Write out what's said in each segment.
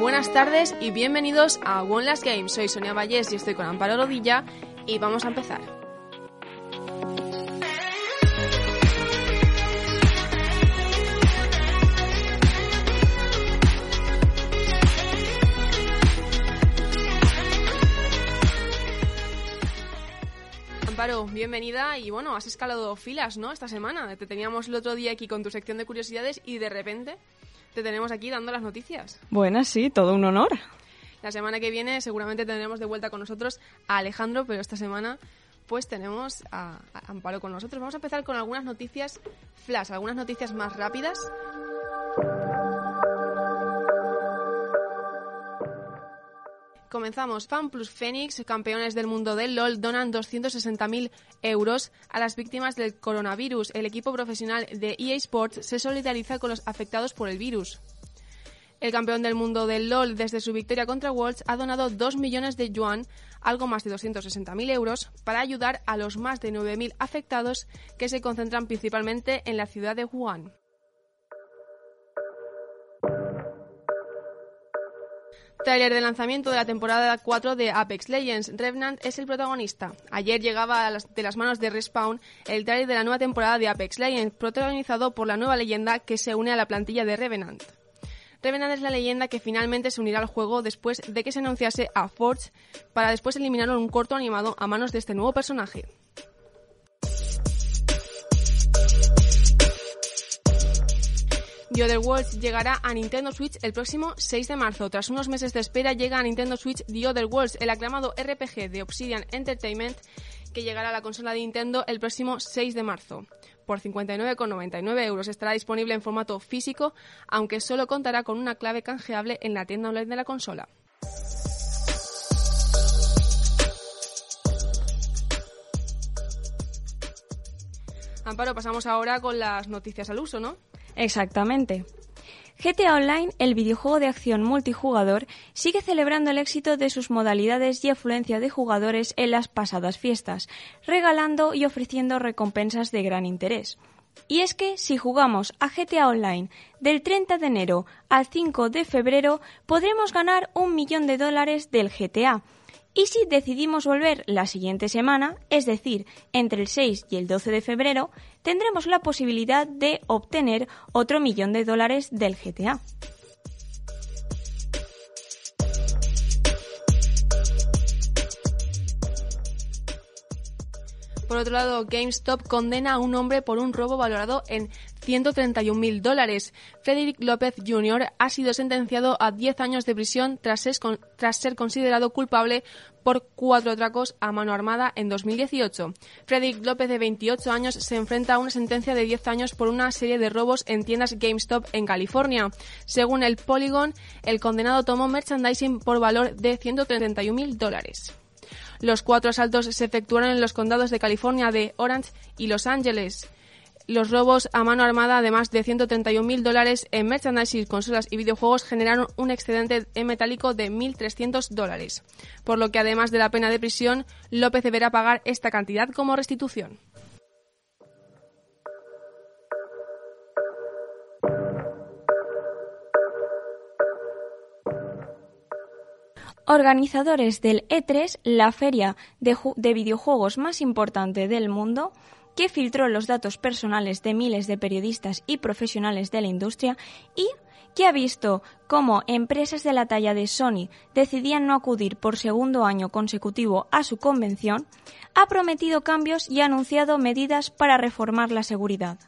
Buenas tardes y bienvenidos a One Last Game. Soy Sonia Vallés y estoy con Amparo Rodilla y vamos a empezar. Amparo, bienvenida y bueno, has escalado filas, ¿no? Esta semana. Te teníamos el otro día aquí con tu sección de curiosidades y de repente te tenemos aquí dando las noticias. Bueno, sí, todo un honor. La semana que viene seguramente tendremos de vuelta con nosotros a Alejandro, pero esta semana pues tenemos a, a Amparo con nosotros. Vamos a empezar con algunas noticias flash, algunas noticias más rápidas. Comenzamos. Fan Plus Phoenix, campeones del mundo del LOL, donan 260.000 euros a las víctimas del coronavirus. El equipo profesional de EA Sports se solidariza con los afectados por el virus. El campeón del mundo del LOL, desde su victoria contra Worlds, ha donado 2 millones de yuan, algo más de 260.000 euros, para ayudar a los más de 9.000 afectados que se concentran principalmente en la ciudad de Wuhan. Trailer de lanzamiento de la temporada 4 de Apex Legends. Revenant es el protagonista. Ayer llegaba de las manos de Respawn el trailer de la nueva temporada de Apex Legends, protagonizado por la nueva leyenda que se une a la plantilla de Revenant. Revenant es la leyenda que finalmente se unirá al juego después de que se anunciase a Forge para después eliminarlo en un corto animado a manos de este nuevo personaje. The Other Worlds llegará a Nintendo Switch el próximo 6 de marzo. Tras unos meses de espera llega a Nintendo Switch The Other Worlds, el aclamado RPG de Obsidian Entertainment que llegará a la consola de Nintendo el próximo 6 de marzo. Por 59,99 euros estará disponible en formato físico, aunque solo contará con una clave canjeable en la tienda online de la consola. Amparo, pasamos ahora con las noticias al uso, ¿no? Exactamente. GTA Online, el videojuego de acción multijugador, sigue celebrando el éxito de sus modalidades y afluencia de jugadores en las pasadas fiestas, regalando y ofreciendo recompensas de gran interés. Y es que si jugamos a GTA Online del 30 de enero al 5 de febrero, podremos ganar un millón de dólares del GTA, y si decidimos volver la siguiente semana, es decir, entre el 6 y el 12 de febrero, tendremos la posibilidad de obtener otro millón de dólares del GTA. Por otro lado, GameStop condena a un hombre por un robo valorado en 131.000 dólares. Frederick López Jr. ha sido sentenciado a 10 años de prisión tras ser, considerado culpable por cuatro atracos a mano armada en 2018. Frederick López, de 28 años, se enfrenta a una sentencia de 10 años por una serie de robos en tiendas GameStop en California. Según el Polygon, el condenado tomó merchandising por valor de 131.000 dólares. Los cuatro asaltos se efectuaron en los condados de California de Orange y Los Ángeles. Los robos a mano armada, además de 131.000 dólares en merchandising, consolas y videojuegos, generaron un excedente en metálico de 1.300 dólares. Por lo que, además de la pena de prisión, López deberá pagar esta cantidad como restitución. Organizadores del E3, la feria de, de videojuegos más importante del mundo, que filtró los datos personales de miles de periodistas y profesionales de la industria y que ha visto cómo empresas de la talla de Sony decidían no acudir por segundo año consecutivo a su convención, ha prometido cambios y ha anunciado medidas para reformar la seguridad.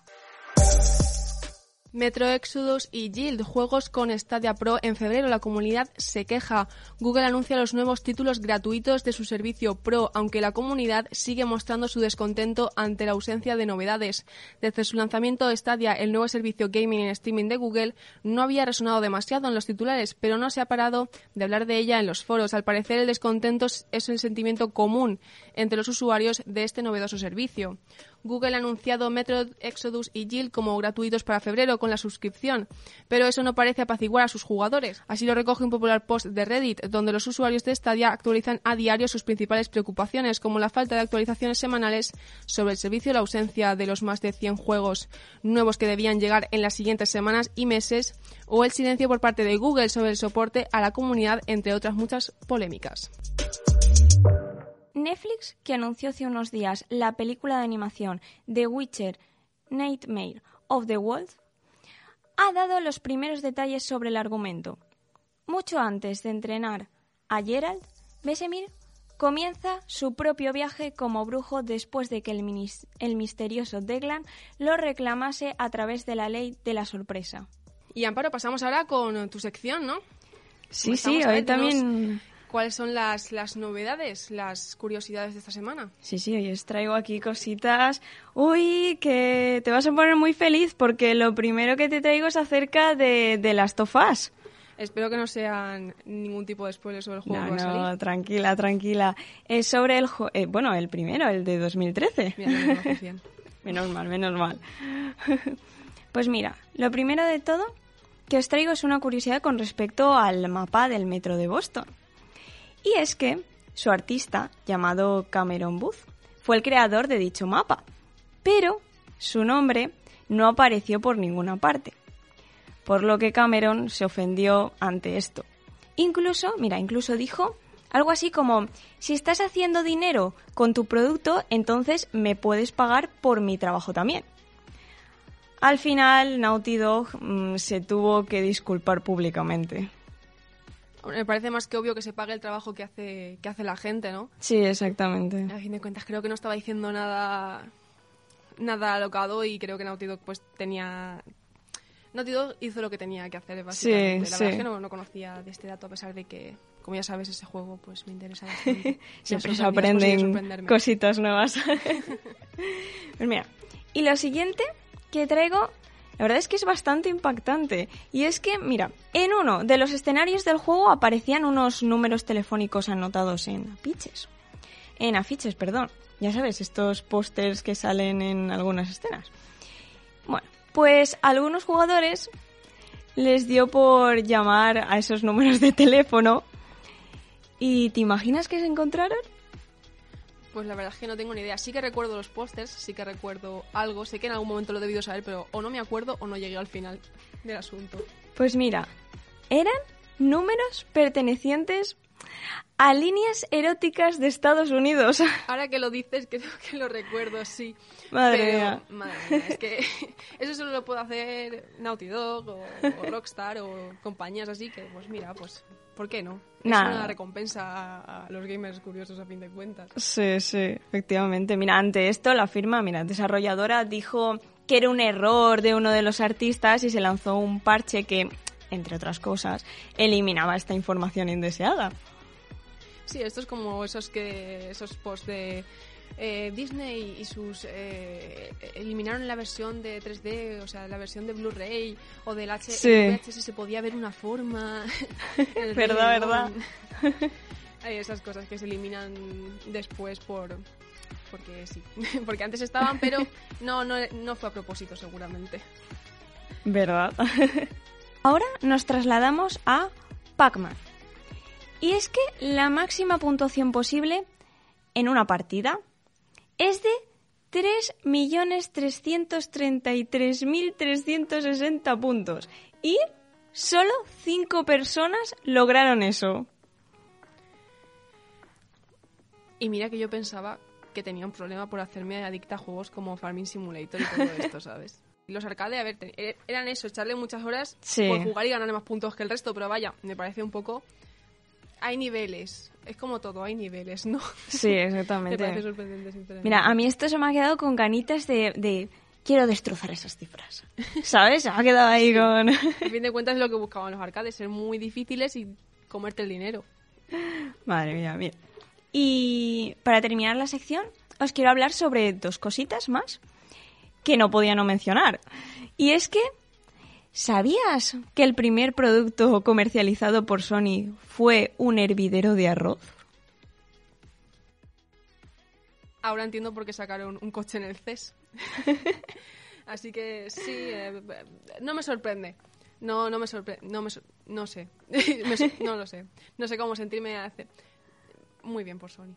Metro Exodus y Guild, juegos con Stadia Pro en febrero. La comunidad se queja. Google anuncia los nuevos títulos gratuitos de su servicio Pro, aunque la comunidad sigue mostrando su descontento ante la ausencia de novedades. Desde su lanzamiento Stadia, el nuevo servicio gaming en streaming de Google, no había resonado demasiado en los titulares, pero no se ha parado de hablar de ella en los foros. Al parecer, el descontento es un sentimiento común entre los usuarios de este novedoso servicio. Google ha anunciado Metro Exodus y Jill como gratuitos para febrero con la suscripción, pero eso no parece apaciguar a sus jugadores. Así lo recoge un popular post de Reddit, donde los usuarios de Stadia actualizan a diario sus principales preocupaciones, como la falta de actualizaciones semanales sobre el servicio, la ausencia de los más de 100 juegos nuevos que debían llegar en las siguientes semanas y meses, o el silencio por parte de Google sobre el soporte a la comunidad, entre otras muchas polémicas. Netflix, que anunció hace unos días la película de animación The Witcher Nightmare of the Wolf, ha dado los primeros detalles sobre el argumento. Mucho antes de entrenar a Geralt, Vesemir comienza su propio viaje como brujo después de que el, el misterioso Deglan lo reclamase a través de la ley de la sorpresa. Y Amparo, pasamos ahora con tu sección, ¿no? Sí, sí, hoy también cuáles son las, las novedades, las curiosidades de esta semana. Sí, sí, hoy os traigo aquí cositas. Uy, que te vas a poner muy feliz porque lo primero que te traigo es acerca de, de las tofas. Espero que no sean ningún tipo de spoiler sobre el juego. No, no, tranquila, tranquila. Es sobre el, eh, bueno, el primero, el de 2013. menos mal, menos mal. pues mira, lo primero de todo que os traigo es una curiosidad con respecto al mapa del metro de Boston. Y es que su artista, llamado Cameron Booth, fue el creador de dicho mapa, pero su nombre no apareció por ninguna parte, por lo que Cameron se ofendió ante esto. Incluso, mira, incluso dijo algo así como, si estás haciendo dinero con tu producto, entonces me puedes pagar por mi trabajo también. Al final, Naughty Dog mm, se tuvo que disculpar públicamente. Me parece más que obvio que se pague el trabajo que hace, que hace la gente, ¿no? Sí, exactamente. A fin de cuentas, creo que no estaba diciendo nada nada alocado y creo que Naughty Dog pues tenía... Naughty Dog hizo lo que tenía que hacer, básicamente. la verdad es que no, conocía de este dato, a pesar de que, como ya sabes, ese juego pues me interesa bastante. Siempre se aprenden cositas nuevas. pues mira, y lo siguiente que traigo la verdad es que es bastante impactante. Y es que, mira, en uno de los escenarios del juego aparecían unos números telefónicos anotados en afiches. En afiches, perdón. Ya sabes, estos pósters que salen en algunas escenas. Bueno, pues algunos jugadores les dio por llamar a esos números de teléfono. ¿Y te imaginas que se encontraron? Pues la verdad es que no tengo ni idea. Sí que recuerdo los pósters, sí que recuerdo algo. Sé que en algún momento lo he debido saber, pero o no me acuerdo o no llegué al final del asunto. Pues mira, eran números pertenecientes a líneas eróticas de Estados Unidos. Ahora que lo dices, creo que lo recuerdo, sí. Madre mía. Madre mía, es que eso solo lo puede hacer Naughty Dog o, o Rockstar o compañías así que, pues mira, pues ¿Por qué no? Es una recompensa a, los gamers curiosos a fin de cuentas. Sí, sí, efectivamente. Mira, ante esto la firma, mira, desarrolladora dijo que era un error de uno de los artistas y se lanzó un parche que, entre otras cosas, eliminaba esta información indeseada. Sí, esto es como esos que esos posts de eh, Disney y sus eh, eliminaron la versión de 3D, o sea, la versión de Blu-ray o del H VHS se podía ver una forma. verdad, verdad. Hay esas cosas que se eliminan después por porque sí, porque antes estaban, pero no, no, no fue a propósito seguramente. ¿Verdad? Ahora nos trasladamos a Pac-Man. Y es que la máxima puntuación posible en una partida es de 3.333.360 puntos. Y solo 5 personas lograron eso. Y mira que yo pensaba que tenía un problema por hacerme adicta a juegos como Farming Simulator y todo esto, ¿sabes? Los arcade, a ver, e-, eran eso, echarle muchas horas por jugar y ganar más puntos que el resto, pero vaya, me parece un poco hay niveles. Es como todo, hay niveles, ¿no? Sí, exactamente. Me parece sorprendente, Mira, a mí esto se me ha quedado con ganitas de, quiero destrozar esas cifras. ¿Sabes? Se ha quedado ahí con... A fin de cuentas es lo que buscaban los arcades, ser muy difíciles y comerte el dinero. Madre mía, mira. Y para terminar la sección, os quiero hablar sobre dos cositas más que no podía no mencionar. Y es que, ¿sabías que el primer producto comercializado por Sony fue un hervidero de arroz? Ahora entiendo por qué sacaron un coche en el CES. Así que sí, eh, no me sorprende. No, no me sorprende. No, me no sé. no lo sé. No sé cómo sentirme. Hace... Muy bien por Sony.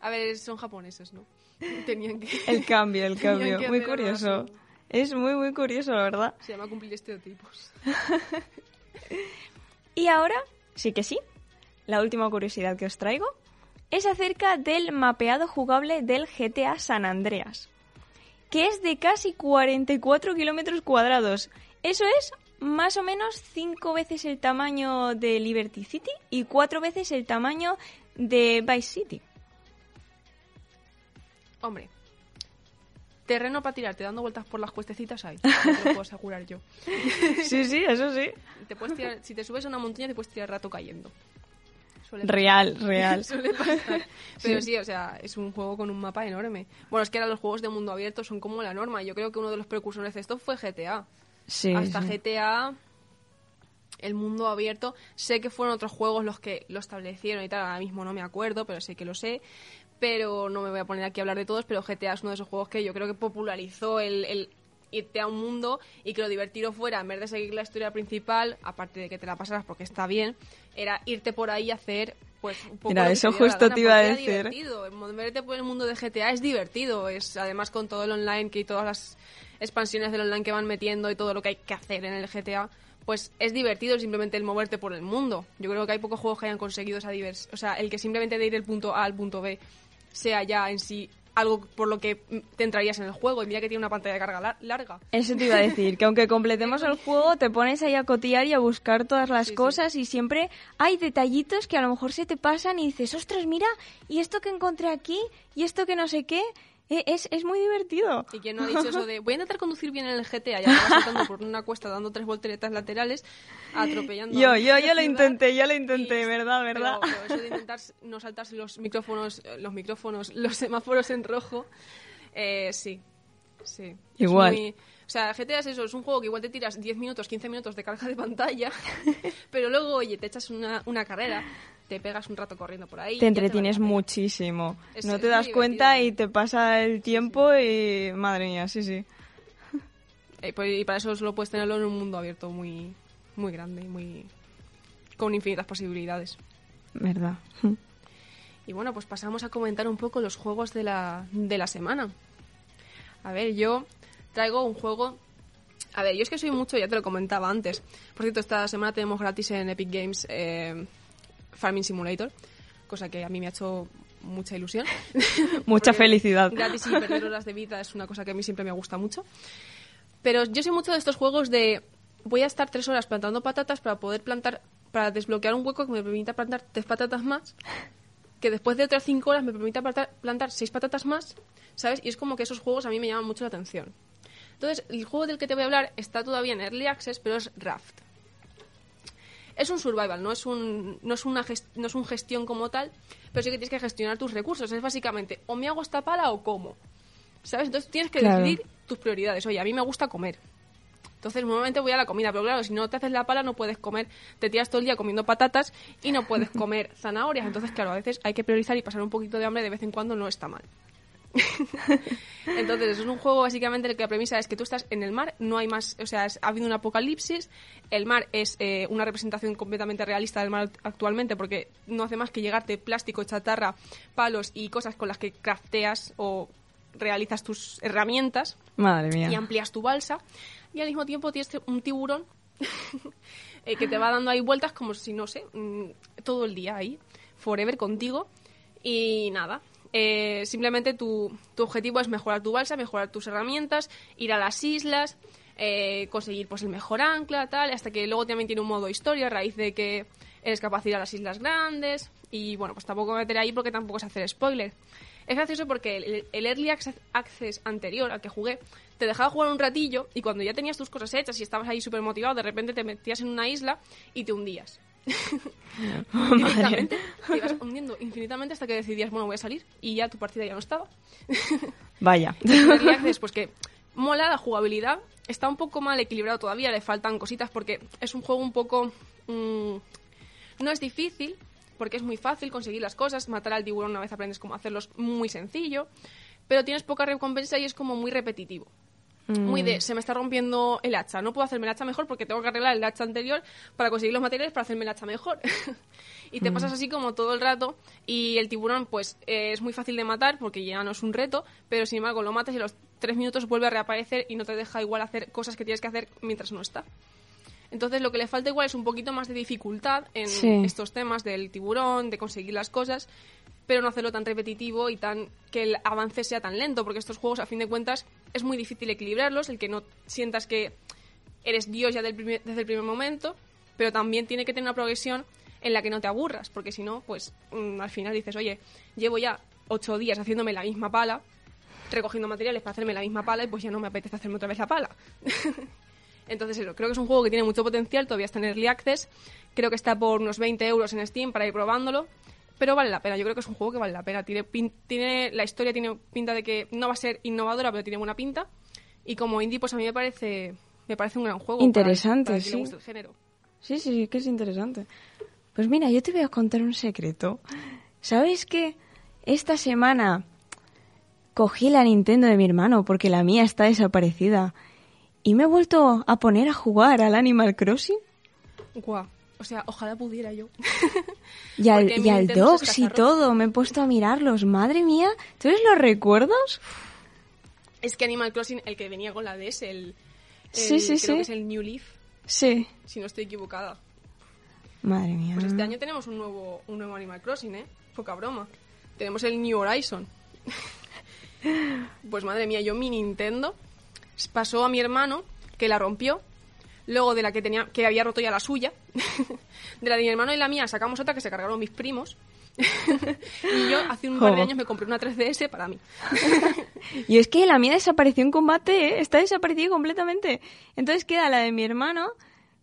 A ver, son japoneses, ¿no? Tenían que... El cambio, el cambio. Muy curioso. Es muy, muy curioso, la verdad. Se llama cumplir estereotipos. y ahora, sí que sí, la última curiosidad que os traigo es acerca del mapeado jugable del GTA San Andreas, que es de casi 44 kilómetros cuadrados. Eso es más o menos cinco veces el tamaño de Liberty City y cuatro veces el tamaño de Vice City. Hombre, terreno para tirarte dando vueltas por las cuestecitas hay. te lo puedo asegurar yo. sí, sí, eso sí. Te puedes tirar, si te subes a una montaña te puedes tirar rato cayendo. real, real. Suele pasar. Pero sí. o sea, es un juego con un mapa enorme. Bueno, es que ahora los juegos de mundo abierto son como la norma. Yo creo que uno de los precursores de esto fue GTA. Sí, Hasta GTA, el mundo abierto. Sé que fueron otros juegos los que lo establecieron y tal. Ahora mismo no me acuerdo, pero sé que lo sé pero no me voy a poner aquí a hablar de todos, pero GTA es uno de esos juegos que yo creo que popularizó el, irte a un mundo y que lo divertido fuera, en vez de seguir la historia principal, aparte de que te la pasaras porque está bien, era irte por ahí a hacer pues un poco Mira, eso justo te iba a decir. divertido. Moverte por el mundo de GTA es divertido, es además con todo el online que y todas las expansiones del online que van metiendo y todo lo que hay que hacer en el GTA, pues es divertido simplemente el moverte por el mundo. Yo creo que hay pocos juegos que hayan conseguido esa diversión, o sea, el que simplemente de ir del punto A al punto B sea ya en sí algo por lo que te entrarías en el juego. Y mira que tiene una pantalla de carga larga. Eso te iba a decir, que aunque completemos el juego, te pones ahí a cotillar y a buscar todas las cosas y siempre hay detallitos que a lo mejor se te pasan y dices, ostras, mira, y esto que encontré aquí, y esto que no sé qué, es, es muy divertido. Y quién no ha dicho eso de voy a intentar conducir bien en el GTA, ya saltando por una cuesta, dando tres volteretas laterales, atropellando. Yo, yo, yo lo intenté, yo lo intenté, verdad, verdad. Pero, eso de intentar no saltarse los micrófonos, los micrófonos, los semáforos en rojo, eh, sí, sí. Igual. o sea, GTA es eso, es un juego que igual te tiras 10 minutos, 15 minutos de carga de pantalla, pero luego, oye, te echas una, una carrera te pegas un rato corriendo por ahí. Te entretienes muchísimo. no te das cuenta y te pasa el tiempo y madre mía, sí, sí. Eh, pues, y, para eso lo puedes tenerlo en un mundo abierto muy, muy grande, muy con infinitas posibilidades. Verdad. Y bueno, pues pasamos a comentar un poco los juegos de la, de la semana. A ver, yo traigo un juego a ver, yo es que soy mucho, ya te lo comentaba antes. Por cierto, esta semana tenemos gratis en Epic Games eh, Farming Simulator, cosa que a mí me ha hecho mucha ilusión. Mucha felicidad. Gratis y perder horas de vida es una cosa que a mí siempre me gusta mucho. Pero yo soy mucho de estos juegos de voy a estar tres horas plantando patatas para poder plantar, para desbloquear un hueco que me permita plantar tres patatas más, que después de otras cinco horas me permita plantar, plantar seis patatas más, ¿sabes? Y es como que esos juegos a mí me llaman mucho la atención. Entonces, el juego del que te voy a hablar está todavía en Early Access, pero es Raft es un survival, no es un, no es una no es un gestión como tal, pero sí que tienes que gestionar tus recursos. Es básicamente, o me hago esta pala o como. ¿Sabes? Entonces tienes que decidir tus prioridades. Oye, a mí me gusta comer. Entonces, normalmente voy a la comida, pero claro, si no te haces la pala no puedes comer, te tiras todo el día comiendo patatas y no puedes comer zanahorias. Entonces, claro, a veces hay que priorizar y pasar un poquito de hambre de vez en cuando no está mal. Entonces, es un juego básicamente en el que la premisa es que tú estás en el mar, no hay más, o sea, ha habido un apocalipsis, el mar es eh, una representación completamente realista del mar actualmente porque no hace más que llegarte plástico, chatarra, palos y cosas con las que crafteas o realizas tus herramientas. Madre mía. Y amplías tu balsa. Y al mismo tiempo tienes un tiburón eh, que te va dando ahí vueltas como si, no sé, mm, todo el día ahí, forever contigo. Y nada, eh, simplemente tu, tu, objetivo es mejorar tu balsa, mejorar tus herramientas, ir a las islas, eh, conseguir pues el mejor ancla, tal, hasta que luego también tiene un modo historia a raíz de que eres capaz de ir a las islas grandes y bueno, pues tampoco meter ahí porque tampoco es hacer spoiler. Es gracioso porque el, Early access- Access anterior al que jugué te dejaba jugar un ratillo y cuando ya tenías tus cosas hechas y estabas ahí súper motivado, de repente te metías en una isla y te hundías. Directamente te ibas hundiendo infinitamente hasta que decidías, bueno, voy a salir y ya tu partida ya no estaba. Vaya. Access, pues que mola la jugabilidad, está un poco mal equilibrado todavía, le faltan cositas porque es un juego un poco... mm, no es difícil, porque es muy fácil conseguir las cosas, matar al tiburón una vez aprendes cómo hacerlo es muy sencillo, pero tienes poca recompensa y es como muy repetitivo. Muy de, se me está rompiendo el hacha, no puedo hacerme el hacha mejor porque tengo que arreglar el hacha anterior para conseguir los materiales para hacerme el hacha mejor. y te pasas así como todo el rato y el tiburón pues eh, es muy fácil de matar porque ya no es un reto, pero sin embargo lo matas y a los tres minutos vuelve a reaparecer y no te deja igual hacer cosas que tienes que hacer mientras no está. Entonces lo que le falta igual es un poquito más de dificultad en Sí. estos temas del tiburón, de conseguir las cosas, pero no hacerlo tan repetitivo y tan que el avance sea tan lento, porque estos juegos a fin de cuentas es muy difícil equilibrarlos, el que no sientas que eres Dios ya del primer- desde el primer momento, pero también tiene que tener una progresión en la que no te aburras, porque si no, pues mm, al final dices, oye, llevo ya ocho días haciéndome la misma pala, recogiendo materiales para hacerme la misma pala y pues ya no me apetece hacerme otra vez la pala. Entonces, creo que es un juego que tiene mucho potencial, todavía está en Early Access. Creo que está por unos 20 euros en Steam para ir probándolo. Pero vale la pena, yo creo que es un juego que vale la pena. Tiene, pin- tiene La historia tiene pinta de que no va a ser innovadora, pero tiene buena pinta. Y como indie, pues a mí me parece, me parece un gran juego. Interesante, para le sí. guste el género. Sí, sí, sí, que es interesante. Pues mira, yo te voy a contar un secreto. ¿Sabes que esta semana cogí la Nintendo de mi hermano porque la mía está desaparecida y me he vuelto a poner a jugar al Animal Crossing Guau. O sea, ojalá pudiera yo. y al, y al Dogs y todo? Me he puesto a mirarlos. Madre mía, ¿tú ves los recuerdos? es que Animal Crossing, el que venía con la DS, el, el- Sí, sí, creo sí. que es el New Leaf, Sí. si no estoy equivocada. Madre mía. Pues este año tenemos un nuevo, un nuevo Animal Crossing, ¿eh? Poca broma. Tenemos el New Horizon. pues madre mía, yo mi Nintendo pasó a mi hermano, que la rompió. Luego de la que tenía, que había roto ya la suya. de la de mi hermano y la mía sacamos otra que se cargaron mis primos. y yo hace un par de años me compré una 3DS para mí. Y es que la mía desapareció en combate, ¿eh? está desaparecida completamente. Entonces queda la de mi hermano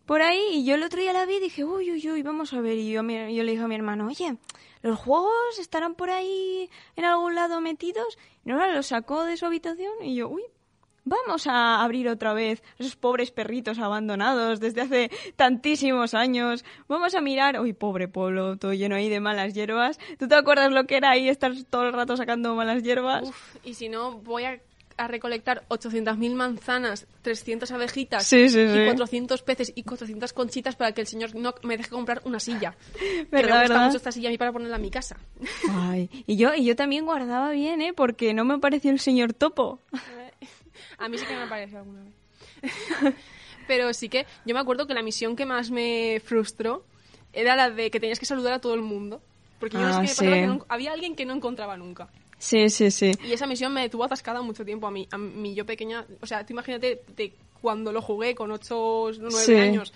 por ahí y yo el otro día la vi y dije, uy, uy, uy, vamos a ver. Y yo, yo le dije a mi hermano, oye, ¿los juegos estarán por ahí en algún lado metidos? Y no, los sacó de su habitación y yo, uy, vamos a abrir otra vez esos pobres perritos abandonados desde hace tantísimos años. Vamos a mirar, uy, pobre pueblo, todo lleno ahí de malas hierbas. ¿Tú te acuerdas lo que era ahí estar todo el rato sacando malas hierbas? Uf, y si no, voy a, a recolectar 800.000 manzanas, 300 abejitas Sí, sí, y sí. 400 peces y 400 conchitas para que el señor no me deje comprar una silla. que me ¿Verdad, gusta verdad? mucho esta silla a mí para ponerla en mi casa. Ay, y yo, y yo también guardaba bien, ¿eh? Porque no me pareció el señor topo. A mí sí que me apareció alguna vez. Pero sí que yo me acuerdo que la misión que más me frustró era la de que tenías que saludar a todo el mundo. Porque yo no sé Ah, qué me que no- había alguien que no encontraba nunca. Sí, sí, sí. Y esa misión me tuvo atascada mucho tiempo a mí, a mí yo pequeña. O sea, tú imagínate de cuando lo jugué con 8 o 9 Sí. años.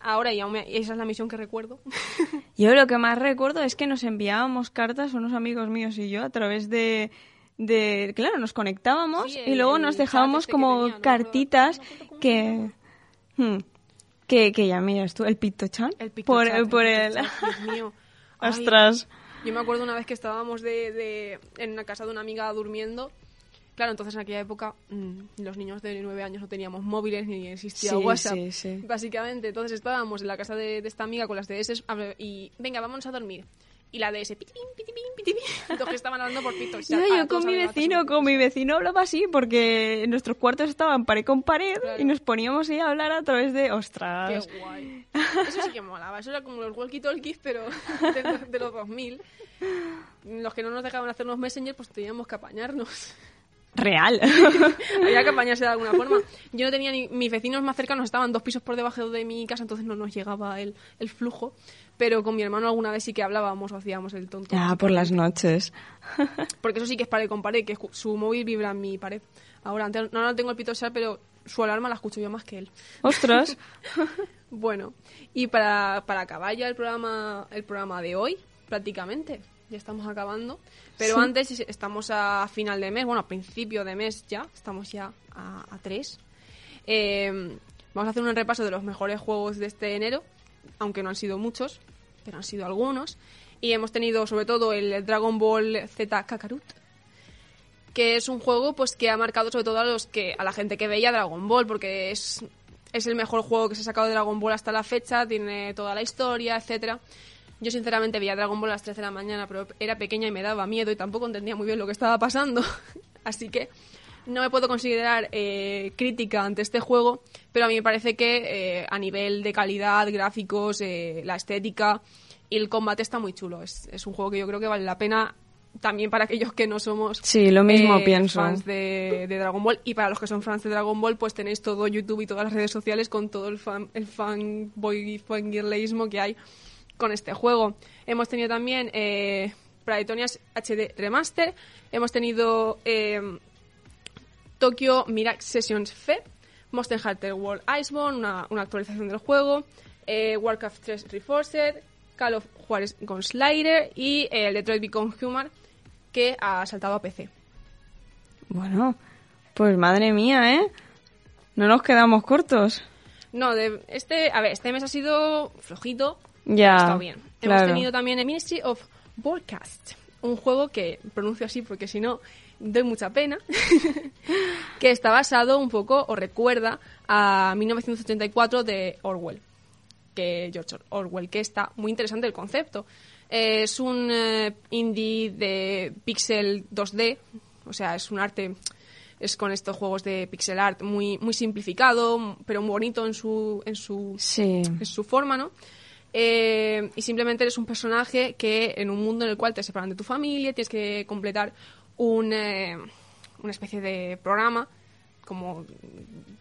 Ahora y aún me- esa es la misión que recuerdo. Yo lo que más recuerdo es que nos enviábamos cartas unos amigos míos y yo a través de... de claro, nos conectábamos Sí, y luego nos dejábamos que como tenía, cartitas no que... Hmm. que... Que ya miras tú, el Pictochan. El por, Pictochat, por el Dios mío. Ay, Ostras. Yo me acuerdo una vez que estábamos de, de- en una casa de una amiga durmiendo. Claro, entonces en aquella época mm, los niños de 9 años no teníamos móviles ni existía Sí, WhatsApp. sí, sí. Básicamente, entonces estábamos en la casa de, de esta amiga con las DS y venga, vámonos a dormir. Y la DS, pitipín, pitipín, pitipín. Entonces que estaban hablando por Pito. Yo, yo con mi vecino, con mi vecino hablaba así porque nuestros cuartos estaban pared con pared Claro. y nos poníamos ahí a hablar a través de... ¡Ostras! Qué guay. Eso sí que molaba. Eso era como los walkie-talkies, pero de, los- de los 2000. Los que no nos dejaban hacernos Messenger, pues teníamos que apañarnos. Real. Había que apañarse de alguna forma. Yo no tenía ni... Mis vecinos más cercanos estaban dos pisos por debajo de mi casa, entonces no nos llegaba el, el flujo. Pero con mi hermano alguna vez sí que hablábamos o hacíamos el tonto. ya, por las noches. Porque eso sí que es pared con pared, que su móvil vibra en mi pared. Ahora, antes, no, no tengo el pito pero su alarma la escucho yo más que él. ¡Ostras! Bueno, y para, para acabar ya el programa, el programa de hoy, prácticamente, ya estamos acabando. Pero antes estamos a final de mes, bueno, a principio de mes ya, estamos ya a, a 3. Eh, vamos a hacer un repaso de los mejores juegos de este enero, aunque no han sido muchos, pero han sido algunos. Y hemos tenido sobre todo el Dragon Ball Z Kakarot, que es un juego pues que ha marcado sobre todo a los que a la gente que veía Dragon Ball porque es es el mejor juego que se ha sacado de Dragon Ball hasta la fecha, tiene toda la historia, etcétera. Yo sinceramente veía Dragon Ball a las 3 de la mañana, pero era pequeña y me daba miedo y tampoco entendía muy bien lo que estaba pasando. Así que no me puedo considerar eh, crítica ante este juego, pero a mí me parece que eh, a nivel de calidad, gráficos, eh, la estética y el combate está muy chulo. Es, es un juego que yo creo que vale la pena también para aquellos que no somos sí, lo mismo eh, pienso. fans de, de Dragon Ball y para los que son fans de Dragon Ball pues tenéis todo YouTube y todas las redes sociales con todo el fan el fanboy fangirleísmo que hay con este juego hemos tenido también eh, Pradetonias HD Remaster hemos tenido eh, Tokyo Miracle Sessions Fe Monster Hunter World Iceborne una, una actualización del juego eh, Warcraft 3 Reforced Call of Juarez Gunslayer y eh, el Detroit Become Human que ha saltado a PC. Bueno, pues madre mía, ¿eh? No nos quedamos cortos. No, de este, a ver, este mes ha sido flojito. Ya. Hemos tenido también el Ministry of Broadcast, un juego que pronuncio así porque si no doy mucha pena, que está basado un poco o recuerda a 1984 de Orwell, que George Orwell, que está muy interesante el concepto. Eh, es un eh, indie de pixel 2D, o sea, es un arte es con estos juegos de pixel art muy muy simplificado, pero muy bonito en su en su Sí. en su forma, ¿no? Eh, y simplemente eres un personaje que en un mundo en el cual te separan de tu familia, tienes que completar un, eh, una especie de programa como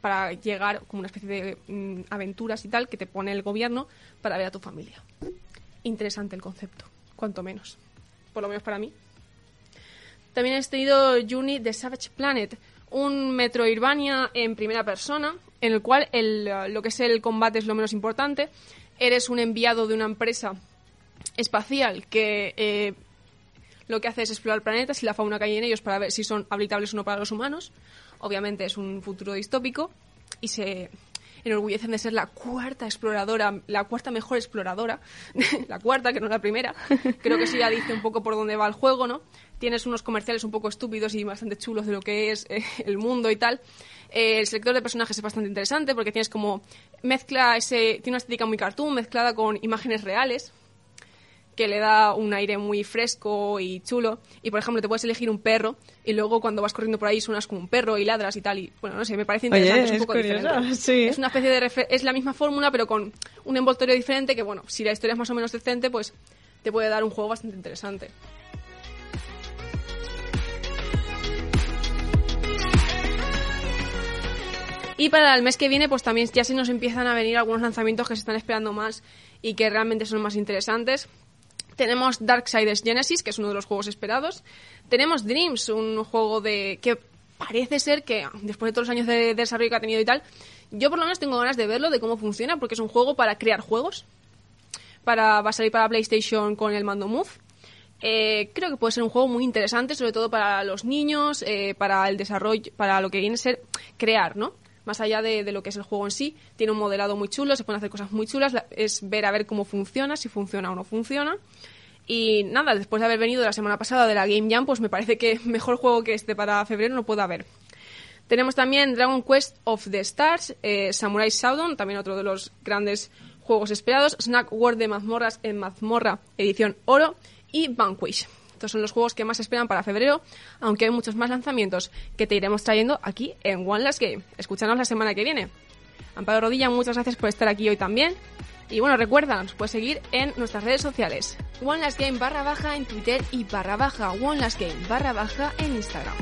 para llegar como una especie de mm, aventuras y tal que te pone el gobierno para ver a tu familia. Interesante el concepto, cuanto menos. Por lo menos para mí. También he tenido Juni The Savage Planet, un Metroidvania en primera persona, en el cual el, lo que es el combate es lo menos importante. Eres un enviado de una empresa espacial que eh, lo que hace es explorar planetas y la fauna que hay en ellos para ver si son habitables o no para los humanos. Obviamente es un futuro distópico y se enorgullecen de ser la cuarta exploradora, la cuarta mejor exploradora, la cuarta, que no la primera. Creo que eso ya dice un poco por dónde va el juego, ¿no? Tienes unos comerciales un poco estúpidos y bastante chulos de lo que es eh, el mundo y tal. Eh, el selector de personajes es bastante interesante porque tienes como mezcla ese tiene una estética muy cartoon mezclada con imágenes reales que le da un aire muy fresco y chulo. Y por ejemplo, te puedes elegir un perro y luego cuando vas corriendo por ahí suenas como un perro y ladras y tal. Y bueno, no sé, me parece interesante, Oye, es un poco diferente. sí. Es una especie de es la misma fórmula, pero con un envoltorio diferente que bueno, si la historia es más o menos decente, pues te puede dar un juego bastante interesante. Y para el mes que viene, pues también ya se nos empiezan a venir algunos lanzamientos que se están esperando más y que realmente son más interesantes. Tenemos Darksiders Genesis, que es uno de los juegos esperados. Tenemos Dreams, un juego de que parece ser que después de todos los años de desarrollo que ha tenido y tal, yo por lo menos tengo ganas de verlo, de cómo funciona, porque es un juego para crear juegos. Para, va a salir para PlayStation con el mando Move. Eh, creo que puede ser un juego muy interesante, sobre todo para los niños, eh, para el desarrollo, para lo que viene a ser crear, ¿no? Más allá de, de lo que es el juego en sí, tiene un modelado muy chulo, se pueden hacer cosas muy chulas, la- es ver a ver cómo funciona, si funciona o no funciona. Y nada, después de haber venido la semana pasada de la Game Jam, pues me parece que mejor juego que este para febrero no puede haber. Tenemos también Dragon Quest of the Stars, eh, Samurai Shodown, también otro de los grandes juegos esperados, Snack World de mazmorras en mazmorra edición oro y Vanquish. Estos son los juegos que más esperan para febrero, aunque hay muchos más lanzamientos que te iremos trayendo aquí en One Last Game. Escúchanos la semana que viene. Amparo Rodilla, muchas gracias por estar aquí hoy también. Y bueno, recuerda, nos puedes seguir en nuestras redes sociales. One Last Game barra baja en Twitter y barra baja One Last Game barra baja en Instagram.